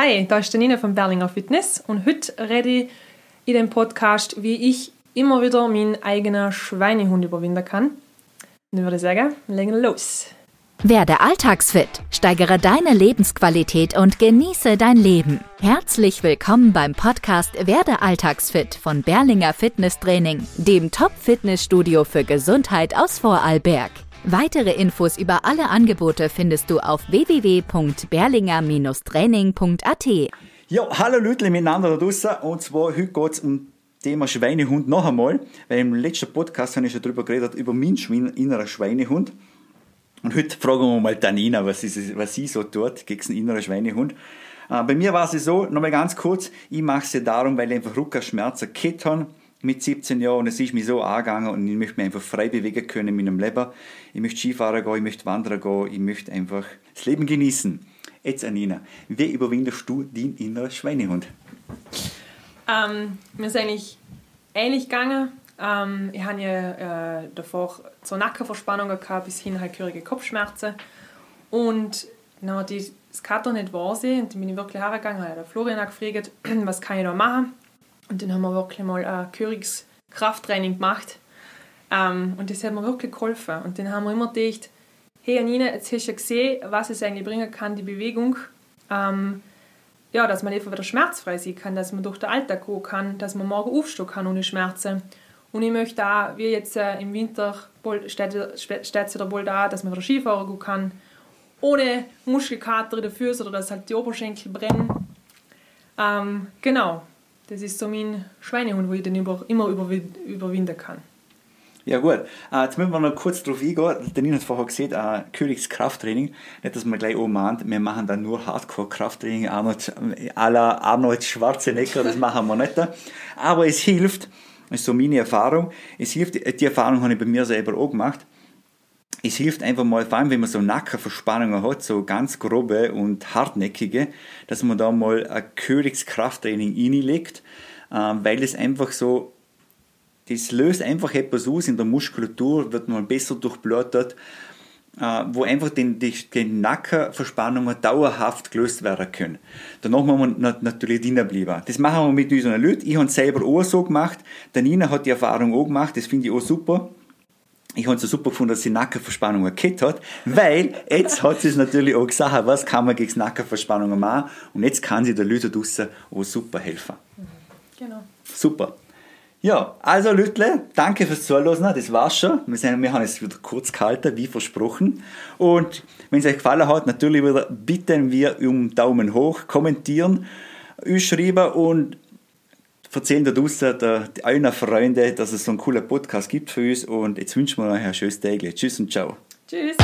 Hi, da ist Nina von Berlinger Fitness und heute rede ich in dem Podcast, wie ich immer wieder meinen eigenen Schweinehund überwinden kann. Dann würde ich sagen, legen wir los. Werde alltagsfit, steigere deine Lebensqualität und genieße dein Leben. Herzlich willkommen beim Podcast Werde alltagsfit von Berlinger Fitnesstraining, dem Top-Fitnessstudio für Gesundheit aus Vorarlberg. Weitere Infos über alle Angebote findest du auf www.berlinger-training.at. Ja, hallo Leute miteinander da draußen. Und zwar heute geht es um Thema Schweinehund noch einmal, weil im letzten Podcast habe ich schon darüber geredet, über meinen inneren Schweinehund. Und heute fragen wir mal Danina, was, ist, was sie so tut gegen den inneren Schweinehund. Äh, bei mir war es so, nochmal ganz kurz, ich mache es darum, weil ich einfach Rückenschmerzen habe mit 17 Jahren und es ist mir so angegangen und ich möchte mich einfach frei bewegen können in meinem Leben. Ich möchte Skifahren gehen, ich möchte wandern gehen, ich möchte einfach das Leben genießen. Jetzt Anina, wie überwindest du deinen inneren Schweinehund? Ähm, mir ist eigentlich ähnlich gegangen. Ähm, ich hatte ja äh, davor so Nackenverspannungen gehabt, bis hin halt gehörige Kopfschmerzen. Und dann hat das Kater nicht wahr und dann bin ich wirklich hergegangen, habe der Florian gefragt, was kann ich da machen. Und dann haben wir wirklich mal ein gehöriges Krafttraining gemacht. Ähm, und das hat mir wirklich geholfen. Und dann haben wir immer gedacht, hey Anina, jetzt hast du ja gesehen, was es eigentlich bringen kann, die Bewegung. Ähm, ja, dass man einfach wieder schmerzfrei sein kann, dass man durch den Alltag gehen kann, dass man morgen aufstehen kann ohne Schmerzen. Und ich möchte auch, wie jetzt äh, im Winter steht es wieder bald da, dass man wieder Skifahren gehen kann, ohne Muskelkater in den Füßen oder dass halt die Oberschenkel brennen. Ähm, genau, das ist so mein Schweinehund, wo ich den immer überwinden kann. Ja gut, äh, jetzt müssen wir noch kurz drauf eingehen. Der Nina hat vorher gesehen, äh, Königskrafttraining. Nicht, dass man gleich oben mahnt, wir machen dann nur Hardcore-Krafttraining, Arnold, la Arnold Schwarzenegger, das machen wir nicht. Aber es hilft, das ist so meine Erfahrung, es hilft, die Erfahrung habe ich bei mir selber auch gemacht, es hilft einfach mal, vor allem wenn man so Nackenverspannungen hat, so ganz grobe und hartnäckige, dass man da mal ein Königskrafttraining reinlegt, äh, weil es einfach so, das löst einfach etwas aus in der Muskulatur, wird man besser durchblutet, äh, wo einfach den, die, die Nackenverspannungen dauerhaft gelöst werden können. Danach muss man natürlich drinnen bleiben. Das machen wir mit unseren Leuten. Ich habe es selber auch so gemacht. Der Nina hat die Erfahrung auch gemacht, das finde ich auch super ich habe es so super gefunden, dass sie Nackenverspannungen gekriegt hat, weil jetzt hat sie es natürlich auch gesagt, was kann man gegen Nackenverspannungen machen und jetzt kann sie den Leuten draussen auch super helfen. Genau. Super. Ja, also Leute, danke fürs Zuhören, das war's schon. Wir, sind, wir haben es wieder kurz gehalten, wie versprochen. Und wenn es euch gefallen hat, natürlich wieder bitten wir um Daumen hoch, kommentieren, schreiben und erzählen da draußen der, allen Freunden, dass es so einen coolen Podcast gibt für uns und jetzt wünschen wir euch ein schönes Tag. Tschüss und ciao. Tschüss.